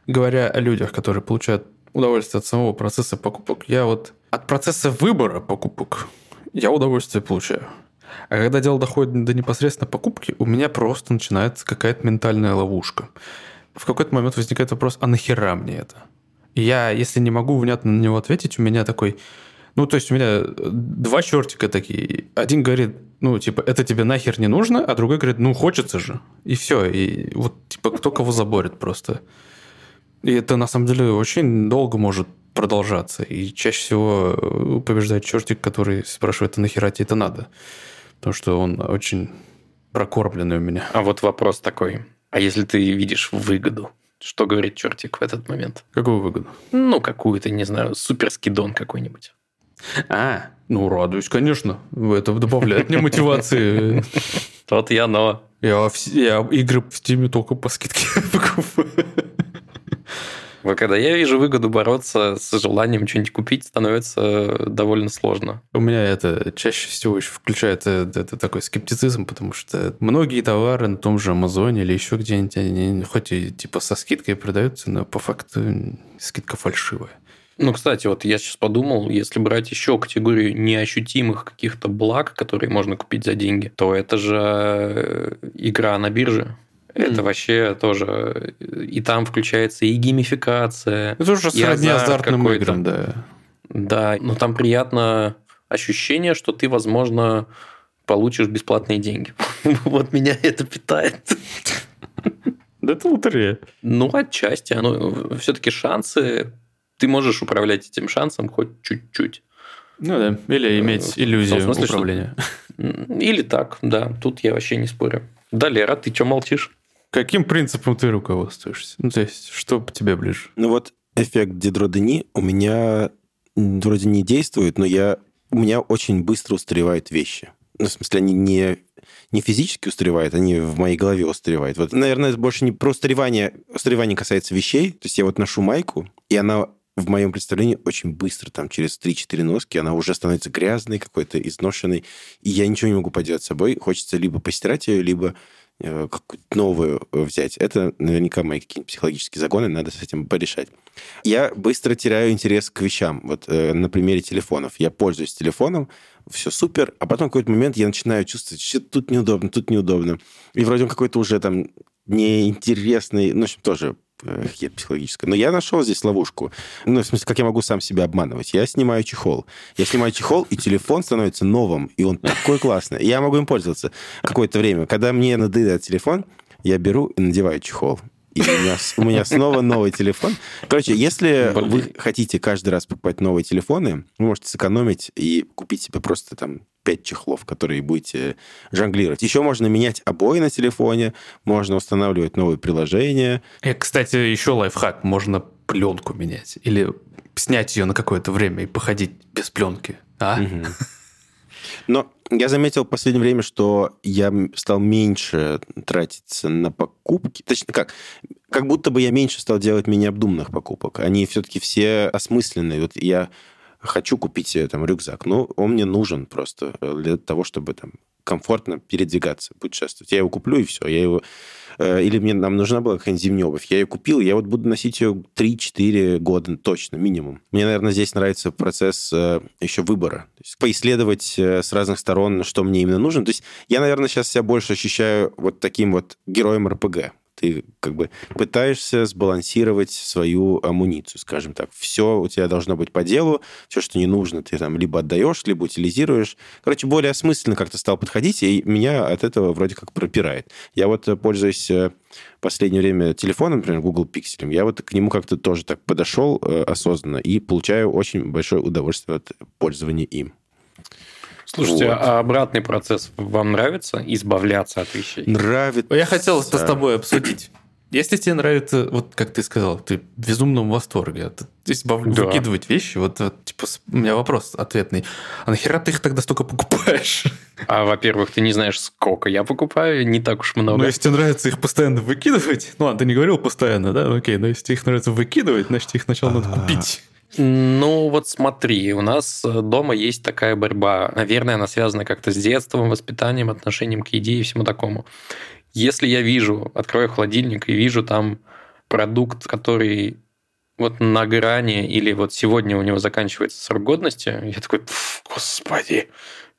Говоря о людях, которые получают удовольствие от самого процесса покупок, я вот от процесса выбора покупок я удовольствие получаю. А когда дело доходит до непосредственно покупки, у меня просто начинается какая-то ментальная ловушка. В какой-то момент возникает вопрос, а нахера мне это? Я, если не могу внятно на него ответить, у меня такой... Ну, то есть у меня два чертика такие. Один говорит, ну, типа, это тебе нахер не нужно, а другой говорит, ну, хочется же. И все. И вот, типа, кто кого заборет просто. И это, на самом деле, очень долго может продолжаться. И чаще всего побеждает чертик, который спрашивает, а нахера тебе это надо? Потому что он очень прокормленный у меня. А вот вопрос такой. А если ты видишь выгоду? Что говорит чертик в этот момент? Какую выгоду? Ну, какую-то, не знаю, суперскидон какой-нибудь. А, ну, радуюсь, конечно. Это добавляет мне мотивации. Вот я, но... Я, я игры в Steam только по скидке покупаю. Когда я вижу выгоду бороться с желанием что-нибудь купить, становится довольно сложно. У меня это чаще всего еще включает это, это такой скептицизм, потому что многие товары на том же Амазоне или еще где-нибудь, они хоть и типа со скидкой продаются, но по факту скидка фальшивая. Ну, кстати, вот я сейчас подумал, если брать еще категорию неощутимых каких-то благ, которые можно купить за деньги, то это же э, игра на бирже. Это mm. вообще тоже... И там включается и геймификация. Это уже сродни азартным играм, да. Да, но там приятно ощущение, что ты, возможно, получишь бесплатные деньги. вот меня это питает. Да это лотерея. Ну, отчасти. Оно все-таки шансы. Ты можешь управлять этим шансом хоть чуть-чуть. Ну да, или иметь иллюзию смысле, управления. Или так, да. Тут я вообще не спорю. Да, Лера, ты что молчишь? Каким принципом ты руководствуешься? Ну, то есть, что тебе ближе? Ну, вот эффект Дидродени у меня вроде не действует, но я, у меня очень быстро устаревают вещи. Ну, в смысле, они не, не физически устаревают, они в моей голове устаревают. Вот, наверное, это больше не про устаревание. Устаревание касается вещей. То есть я вот ношу майку, и она в моем представлении очень быстро, там, через 3-4 носки, она уже становится грязной, какой-то изношенной, и я ничего не могу поделать с собой. Хочется либо постирать ее, либо какую-то новую э, взять. Это наверняка мои какие-нибудь психологические загоны, надо с этим порешать. Я быстро теряю интерес к вещам. Вот э, на примере телефонов. Я пользуюсь телефоном, все супер, а потом в какой-то момент я начинаю чувствовать, что тут неудобно, тут неудобно. И вроде он какой-то уже там неинтересный, ну, в общем, тоже хер психологическая. Но я нашел здесь ловушку. Ну, в смысле, как я могу сам себя обманывать? Я снимаю чехол. Я снимаю чехол, и телефон становится новым, и он такой классный. Я могу им пользоваться какое-то время. Когда мне надоедает телефон, я беру и надеваю чехол. И у меня, у меня снова новый телефон. Короче, если Блин. вы хотите каждый раз покупать новые телефоны, вы можете сэкономить и купить себе просто там 5 чехлов, которые будете жонглировать. Еще можно менять обои на телефоне, можно устанавливать новые приложения. И, кстати, еще лайфхак. Можно пленку менять. Или снять ее на какое-то время и походить без пленки. А? Но я заметил в последнее время, что я стал меньше тратиться на покупки. Точнее, как? Как будто бы я меньше стал делать менее обдуманных покупок. Они все-таки все осмысленные. Вот я хочу купить там рюкзак, но он мне нужен просто для того, чтобы там комфортно передвигаться, путешествовать. Я его куплю, и все. Я его Э, или мне нам нужна была какая-нибудь зимняя обувь. Я ее купил, я вот буду носить ее 3-4 года точно, минимум. Мне, наверное, здесь нравится процесс э, еще выбора. То есть поисследовать э, с разных сторон, что мне именно нужно. То есть я, наверное, сейчас себя больше ощущаю вот таким вот героем РПГ. Ты как бы пытаешься сбалансировать свою амуницию, скажем так. Все у тебя должно быть по делу, все, что не нужно, ты там либо отдаешь, либо утилизируешь. Короче, более осмысленно как-то стал подходить, и меня от этого вроде как пропирает. Я вот э, пользуюсь в э, последнее время телефоном, например, Google Pixel, я вот к нему как-то тоже так подошел э, осознанно и получаю очень большое удовольствие от пользования им. Слушайте, вот. а обратный процесс вам нравится? Избавляться от вещей? Нравится. Я хотел это с тобой обсудить. Если тебе нравится, вот как ты сказал, ты в безумном восторге от избав... да. выкидывать вещи, вот, вот типа у меня вопрос ответный. А нахера ты их тогда столько покупаешь? А, во-первых, ты не знаешь, сколько я покупаю, не так уж много. Ну, если тебе нравится их постоянно выкидывать, ну, ладно, ты не говорил постоянно, да, окей, но если тебе их нравится выкидывать, значит, их сначала надо купить. Ну, вот смотри, у нас э, дома есть такая борьба. Наверное, она связана как-то с детством, воспитанием, отношением к еде и всему такому. Если я вижу, открою холодильник и вижу там продукт, который вот на грани или вот сегодня у него заканчивается срок годности, я такой, господи,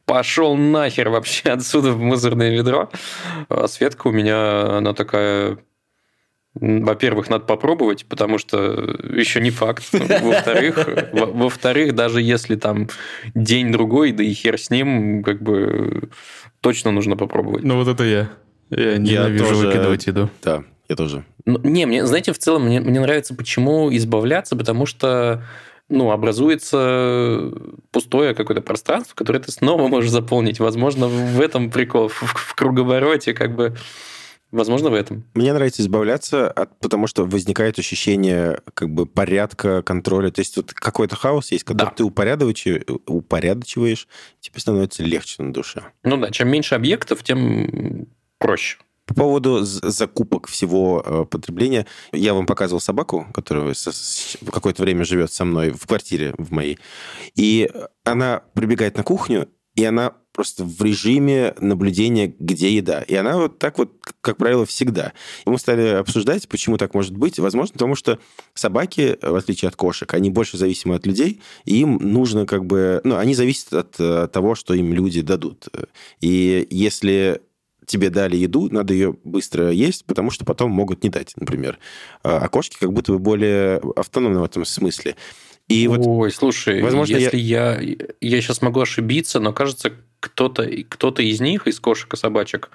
пошел нахер вообще отсюда в мусорное ведро. А Светка у меня, она такая во-первых, надо попробовать, потому что еще не факт. Во-вторых, во-вторых, даже если там день-другой, да и хер с ним, как бы точно нужно попробовать. Ну вот это я. Я ненавижу я тоже... выкидывать еду. Да, я тоже. Ну, не, мне, знаете, в целом мне, мне нравится, почему избавляться, потому что ну, образуется пустое какое-то пространство, которое ты снова можешь заполнить. Возможно, в этом прикол, в, в круговороте как бы Возможно, в этом. Мне нравится избавляться, от, потому что возникает ощущение как бы порядка, контроля. То есть вот какой-то хаос есть, когда да. ты упорядочиваешь, упорядочиваешь, тебе становится легче на душе. Ну да, чем меньше объектов, тем проще. По поводу закупок всего э, потребления, я вам показывал собаку, которая какое-то время живет со мной в квартире в моей, и она прибегает на кухню, и она просто в режиме наблюдения, где еда. И она вот так вот, как правило, всегда. И мы стали обсуждать, почему так может быть. Возможно, потому что собаки, в отличие от кошек, они больше зависимы от людей, и им нужно как бы... Ну, они зависят от, от того, что им люди дадут. И если тебе дали еду, надо ее быстро есть, потому что потом могут не дать, например. А кошки как будто бы более автономны в этом смысле. И Ой, вот, слушай, возможно, если я... я... Я сейчас могу ошибиться, но кажется, кто-то кто из них, из кошек и собачек,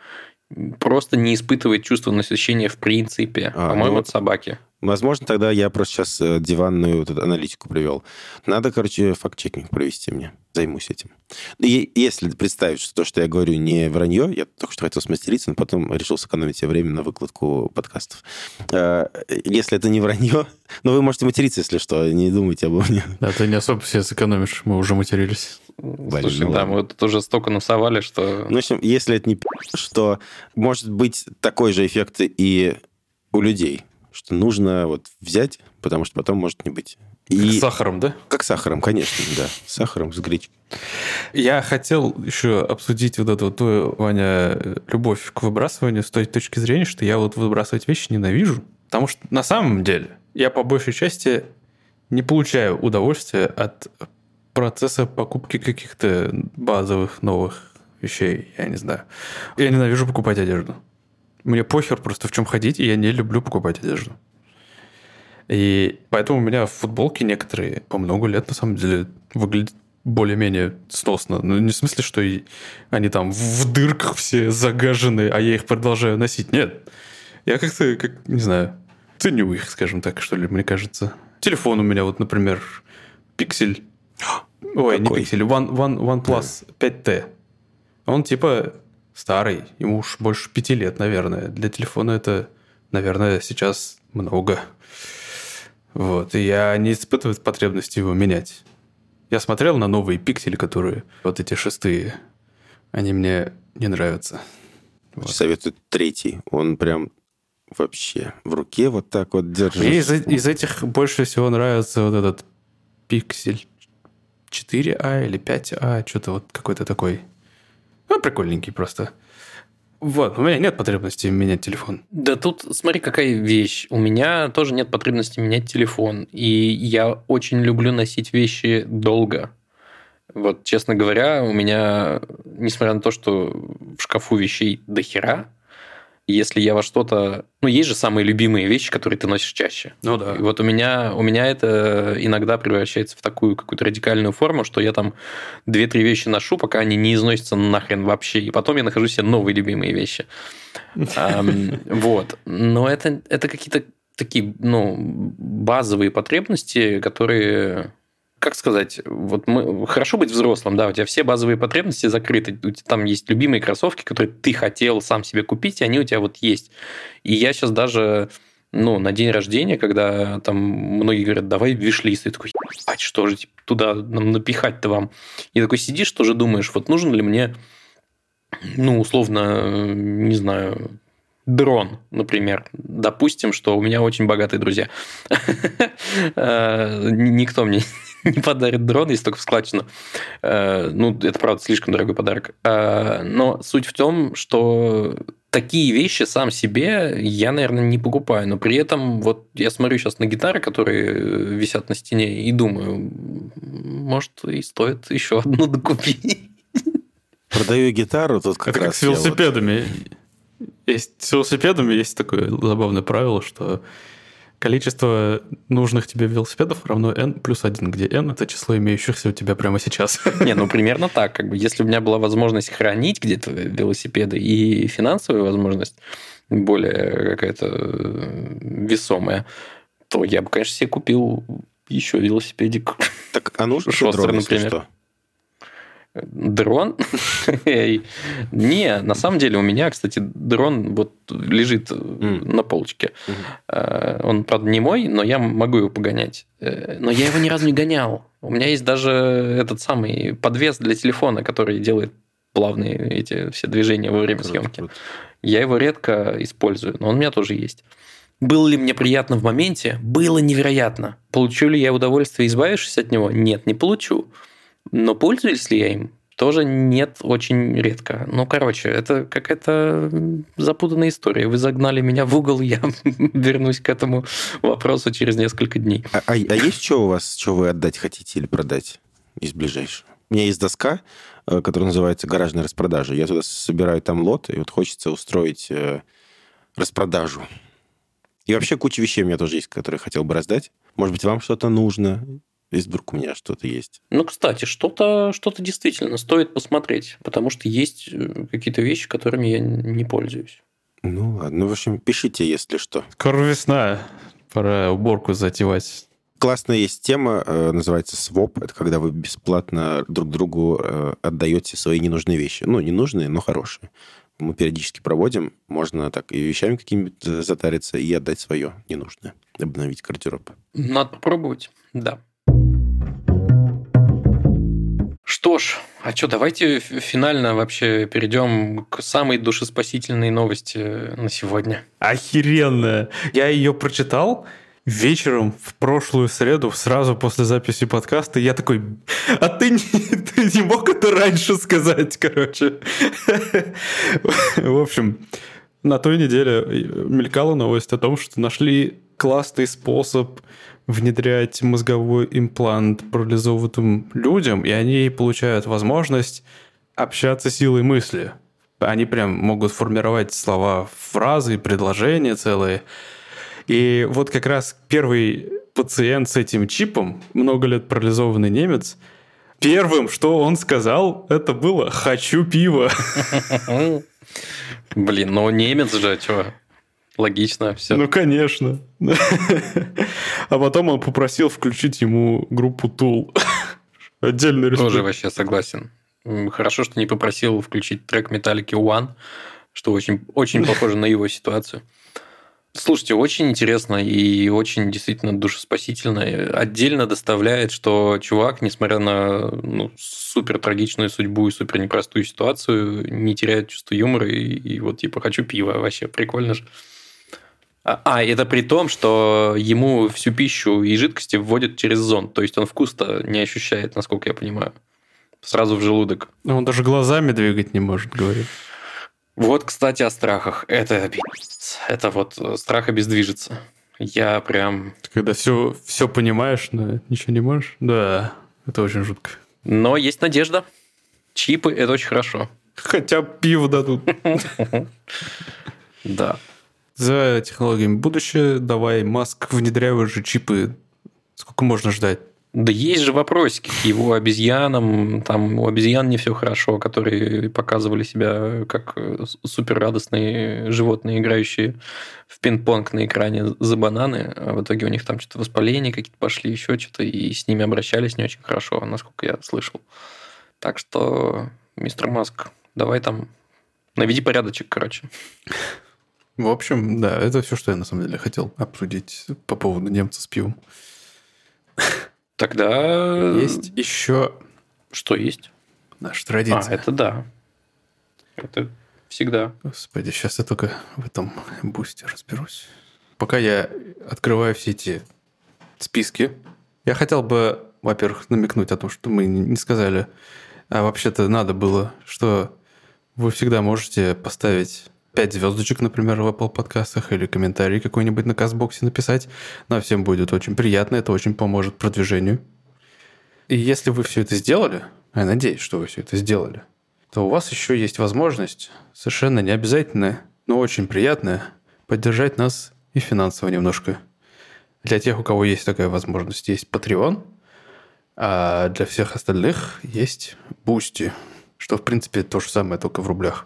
просто не испытывает чувство насыщения в принципе. А, По-моему, ну, это собаки. Возможно, тогда я просто сейчас э, диванную вот эту аналитику привел. Надо, короче, факт-чекинг провести мне. Займусь этим. И если представить, что то, что я говорю, не вранье, я только что хотел смастериться, но потом решил сэкономить себе время на выкладку подкастов. Э, если это не вранье, но вы можете материться, если что, не думайте обо мне. Да, ты не особо себе сэкономишь, мы уже матерились. Блин, Слушай, ну да, мы тут уже столько насовали, что... Ну, в общем, если это не что может быть такой же эффект и у людей – что нужно вот взять, потому что потом может не быть. И... Как с сахаром, да? Как с сахаром, конечно, да. С сахаром, с гречкой. Я хотел еще обсудить вот эту твою, Ваня, любовь к выбрасыванию с той точки зрения, что я вот выбрасывать вещи ненавижу. Потому что на самом деле я по большей части не получаю удовольствия от процесса покупки каких-то базовых новых вещей, я не знаю. Я ненавижу покупать одежду. Мне похер просто в чем ходить, и я не люблю покупать одежду. И поэтому у меня футболки некоторые по много лет, на самом деле, выглядят более-менее сносно. Ну, не в смысле, что и они там в дырках все загажены, а я их продолжаю носить. Нет. Я как-то, как, не знаю, ценю их, скажем так, что ли, мне кажется. Телефон у меня вот, например, Pixel. Ой, Какой? не Pixel, One, One, OnePlus 5T. Он типа старый, ему уж больше пяти лет, наверное. Для телефона это, наверное, сейчас много. Вот, и я не испытываю потребности его менять. Я смотрел на новые пиксели, которые вот эти шестые. Они мне не нравятся. Вот. Советую третий. Он прям вообще в руке вот так вот держишь. Мне из, из этих больше всего нравится вот этот пиксель 4А или 5А, что-то вот какой-то такой. Ну, прикольненький просто. Вот, у меня нет потребности менять телефон. Да тут смотри, какая вещь. У меня тоже нет потребности менять телефон. И я очень люблю носить вещи долго. Вот, честно говоря, у меня, несмотря на то, что в шкафу вещей до хера, если я во что-то... Ну, есть же самые любимые вещи, которые ты носишь чаще. Ну да. И вот у меня, у меня это иногда превращается в такую какую-то радикальную форму, что я там две-три вещи ношу, пока они не износятся нахрен вообще. И потом я нахожу себе новые любимые вещи. Вот. Но это, это какие-то такие, ну, базовые потребности, которые как сказать, вот мы, хорошо быть взрослым, да, у тебя все базовые потребности закрыты, у тебя там есть любимые кроссовки, которые ты хотел сам себе купить, и они у тебя вот есть. И я сейчас даже, ну, на день рождения, когда там многие говорят, давай виш-лист, и такой, ебать, что же типа, туда нам напихать-то вам? И такой сидишь, тоже думаешь, вот нужен ли мне, ну, условно, не знаю, дрон, например. Допустим, что у меня очень богатые друзья. Э, никто мне не подарит дрон, если только в складчину. Э, ну, это, правда, слишком дорогой подарок. Э, но суть в том, что такие вещи сам себе я, наверное, не покупаю. Но при этом вот я смотрю сейчас на гитары, которые висят на стене, и думаю, может, и стоит еще одну докупить. Продаю гитару, тут как это раз... Как с велосипедами. Вот... Есть, с велосипедами есть такое забавное правило, что количество нужных тебе велосипедов равно n плюс 1, где n – это число имеющихся у тебя прямо сейчас. Не, ну примерно так. Как бы, если у меня была возможность хранить где-то велосипеды и финансовая возможность более какая-то э, весомая, то я бы, конечно, себе купил еще велосипедик. Так, а нужно Шостер, например. Что? Дрон? Не, на самом деле у меня, кстати, дрон вот лежит на полочке. Э, он, правда, не мой, но я могу его погонять. Э, но я его ни разу не гонял. У меня есть даже этот самый подвес для телефона, который делает плавные эти все движения во время съемки. Я его редко использую, но он у меня тоже есть. Было ли мне приятно в моменте? Было невероятно. Получу ли я удовольствие, избавившись от него? Нет, не получу. Но пользуюсь ли я им? Тоже нет, очень редко. Ну, короче, это какая-то запутанная история. Вы загнали меня в угол, я вернусь к этому вопросу через несколько дней. А, а, а есть что у вас, что вы отдать хотите или продать из ближайшего? У меня есть доска, э, которая называется «Гаражная распродажа». Я туда собираю там лот, и вот хочется устроить э, распродажу. И вообще куча вещей у меня тоже есть, которые хотел бы раздать. Может быть, вам что-то нужно? Если вдруг у меня что-то есть. Ну, кстати, что-то что действительно стоит посмотреть, потому что есть э, какие-то вещи, которыми я не пользуюсь. Ну ладно, ну, в общем, пишите, если что. Скоро весна, пора уборку затевать. Классная есть тема, э, называется своп. Это когда вы бесплатно друг другу э, отдаете свои ненужные вещи. Ну, ненужные, но хорошие. Мы периодически проводим. Можно так и вещами какими-нибудь затариться, и отдать свое ненужное. Обновить гардероб. Надо попробовать, да. Что ж, а что, давайте финально вообще перейдем к самой душеспасительной новости на сегодня. Охеренная! Я ее прочитал вечером в прошлую среду, сразу после записи подкаста, я такой, а ты не, ты не мог это раньше сказать, короче. В общем, на той неделе мелькала новость о том, что нашли классный способ внедрять мозговой имплант парализованным людям, и они получают возможность общаться силой мысли. Они прям могут формировать слова, фразы, предложения целые. И вот как раз первый пациент с этим чипом, много лет парализованный немец, первым, что он сказал, это было «хочу пива». Блин, ну немец же, что? Логично все. Ну, конечно. А потом он попросил включить ему группу Tool. Отдельный респект. Тоже вообще согласен. Хорошо, что не попросил включить трек Металлики One, что очень, очень похоже на его ситуацию. Слушайте, очень интересно и очень действительно душеспасительно. Отдельно доставляет, что чувак, несмотря на ну, супер трагичную судьбу и супер непростую ситуацию, не теряет чувство юмора и, и вот типа хочу пива. Вообще прикольно же. А, а, это при том, что ему всю пищу и жидкости вводят через зонд. То есть он вкус-то не ощущает, насколько я понимаю. Сразу в желудок. Ну, он даже глазами двигать не может, говорит. Вот, кстати, о страхах. Это Это вот э, страх обездвижится. Я прям... Ты когда все, все понимаешь, но ничего не можешь? Да, это очень жутко. Но есть надежда. Чипы – это очень хорошо. Хотя пиво дадут. Да. За технологиями будущее. Давай, Маск, внедряй уже чипы. Сколько можно ждать? Да есть же вопросики к его обезьянам. Там у обезьян не все хорошо, которые показывали себя как суперрадостные животные, играющие в пинг-понг на экране за бананы. А в итоге у них там что-то воспаления какие-то пошли, еще что-то, и с ними обращались не очень хорошо, насколько я слышал. Так что, мистер Маск, давай там наведи порядочек, короче. В общем, да, это все, что я на самом деле хотел обсудить по поводу немца с пивом. Тогда... Есть еще... Что есть? Наша традиция. А, это да. Это всегда. Господи, сейчас я только в этом бусте разберусь. Пока я открываю все эти списки, я хотел бы, во-первых, намекнуть о том, что мы не сказали, а вообще-то надо было, что вы всегда можете поставить 5 звездочек, например, в Apple подкастах или комментарий какой-нибудь на Казбоксе написать. Нам всем будет очень приятно, это очень поможет продвижению. И если вы все это сделали, я надеюсь, что вы все это сделали, то у вас еще есть возможность, совершенно не обязательная, но очень приятная, поддержать нас и финансово немножко. Для тех, у кого есть такая возможность, есть Patreon, а для всех остальных есть Boosty, что, в принципе, то же самое, только в рублях.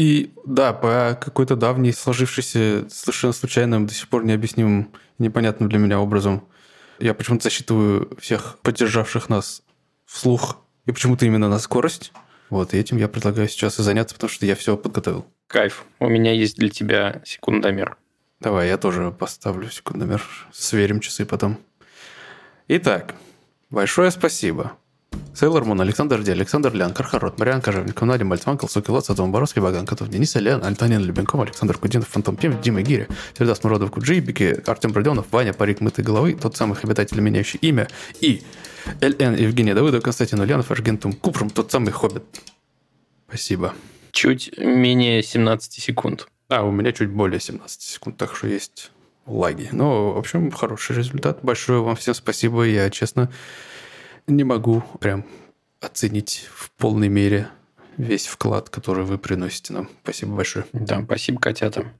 И да, по какой-то давней сложившейся, совершенно случайным, до сих пор необъяснимым, непонятным для меня образом, я почему-то засчитываю всех поддержавших нас вслух, и почему-то именно на скорость. Вот, и этим я предлагаю сейчас и заняться, потому что я все подготовил. Кайф. У меня есть для тебя секундомер. Давай, я тоже поставлю секундомер. Сверим часы потом. Итак, большое спасибо Сейлор Мун, Александр Ди, Александр Лян, Кархарот, Мариан Кожевников, Надя Мальцман, Колсуки Лоца, Дом Боровский, Баган Котов, Денис Ильян, Альтанин Любенков, Александр Кудинов, Фантом Пем, Дима Гири, Сердас Муродов, Куджи, Бики, Артем Броденов, Ваня, Парик Мытой Головы, тот самый обитатель, меняющий имя, и ЛН Евгения Давыдова, Константин Ульянов, Аргентум Купрум, тот самый Хоббит. Спасибо. Чуть менее 17 секунд. А, у меня чуть более 17 секунд, так что есть лаги. Ну, в общем, хороший результат. Большое вам всем спасибо. Я, честно, не могу прям оценить в полной мере весь вклад, который вы приносите нам. Спасибо большое. Да, спасибо, котята.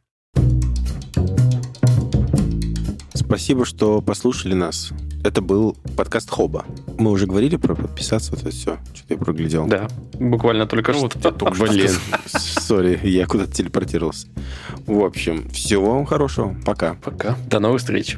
Спасибо, что послушали нас. Это был подкаст Хоба. Мы уже говорили про подписаться, это все. Что-то я проглядел. Да, буквально только ну, что. Вот Блин, сори, я куда-то телепортировался. В общем, всего вам хорошего. Пока. Пока. До новых встреч.